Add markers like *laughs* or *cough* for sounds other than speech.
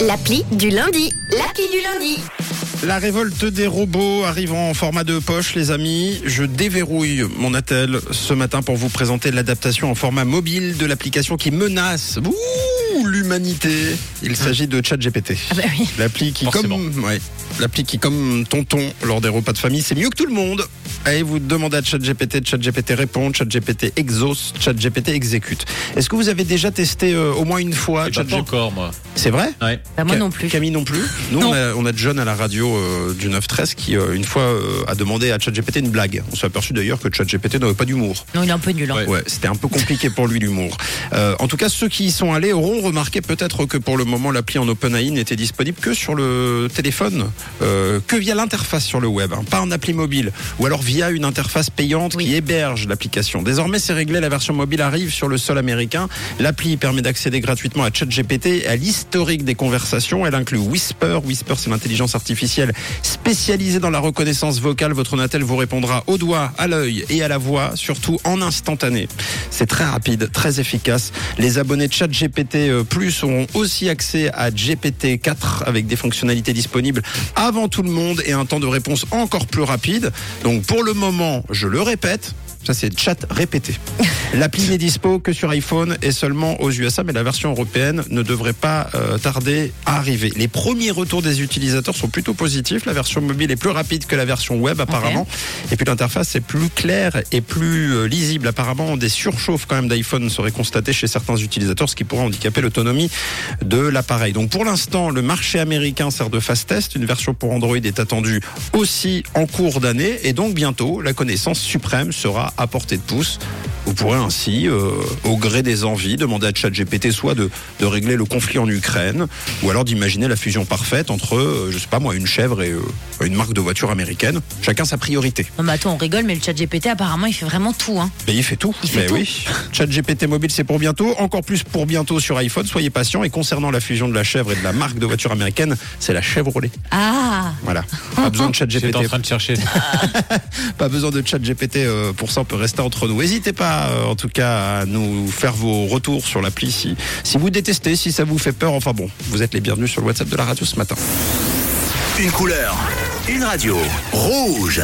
L'appli du lundi. L'appli du lundi. La révolte des robots arrive en format de poche, les amis. Je déverrouille mon attel ce matin pour vous présenter l'adaptation en format mobile de l'application qui menace ouh, l'humanité. Il s'agit de ChatGPT. Ah bah oui. L'appli qui, Forcément. comme, ouais, l'appli qui, comme tonton lors des repas de famille, c'est mieux que tout le monde. Allez, vous demandez à ChatGPT, ChatGPT répond, ChatGPT exauce, ChatGPT exécute. Est-ce que vous avez déjà testé euh, au moins une fois pas ChatGPT? encore, moi. C'est vrai Ouais. Bah, moi non plus. Camille non plus. Nous, Non. on a, on a John à la radio euh, du 9-13 qui, euh, une fois, euh, a demandé à ChatGPT une blague. On s'est aperçu d'ailleurs que ChatGPT n'avait pas d'humour. Non, il est un peu nul. hein. Ouais. Ouais, c'était un peu compliqué pour lui l'humour. Euh, en tout cas, ceux qui y sont allés auront remarqué peut-être que pour le moment, l'appli en OpenAI n'était disponible que sur le téléphone, euh, que via l'interface sur le web, hein, pas en appli mobile, ou alors via une interface payante Oui. qui héberge l'application. Désormais, c'est réglé, la version mobile arrive sur le sol américain. L'appli permet d'accéder gratuitement à ChatGPT et à l'historique des conversations. Elle inclut Whisper. Whisper, c'est l'intelligence artificielle spécialisée dans la reconnaissance vocale. Votre Natel vous répondra au doigt, à l'œil et à la voix, surtout en instantané. C'est très rapide, très efficace. Les abonnés de ChatGPT euh, Plus auront aussi accès à GPT-4 avec des fonctionnalités disponibles avant tout le monde et un temps de réponse encore plus rapide. Donc pour le moment, je le répète, ça c'est chat répété. *laughs* L'appli n'est dispo que sur iPhone et seulement aux USA, mais la version européenne ne devrait pas euh, tarder à arriver. Les premiers retours des utilisateurs sont plutôt positifs. La version mobile est plus rapide que la version web apparemment. Et puis l'interface est plus claire et plus euh, lisible. Apparemment, des surchauffes quand même d'iPhone seraient constatées chez certains utilisateurs, ce qui pourrait handicaper l'autonomie de l'appareil. Donc pour l'instant, le marché américain sert de fast test. Une version pour Android est attendue aussi en cours d'année. Et donc bientôt, la connaissance suprême sera à portée de pouce. Vous pourrez ainsi, euh, au gré des envies, demander à ChatGPT soit de, de régler le conflit en Ukraine, ou alors d'imaginer la fusion parfaite entre, euh, je sais pas moi, une chèvre et euh, une marque de voiture américaine. Chacun sa priorité. Non, mais attends, on rigole, mais le chat GPT, apparemment, il fait vraiment tout. Hein. Mais il fait tout. Il fait Mais tout. oui. *laughs* ChatGPT mobile, c'est pour bientôt. Encore plus pour bientôt sur iPhone. Soyez patients. Et concernant la fusion de la chèvre et de la marque de voiture américaine, c'est la Chevrolet. Ah Voilà. *laughs* Pas besoin de J'étais en ChatGPT. train de chercher. *laughs* Pas besoin de ChatGPT euh, pour ça. On peut rester entre nous. N'hésitez pas, euh, en tout cas, à nous faire vos retours sur l'appli si, si vous détestez, si ça vous fait peur. Enfin bon, vous êtes les bienvenus sur le WhatsApp de la radio ce matin. Une couleur, une radio. Rouge.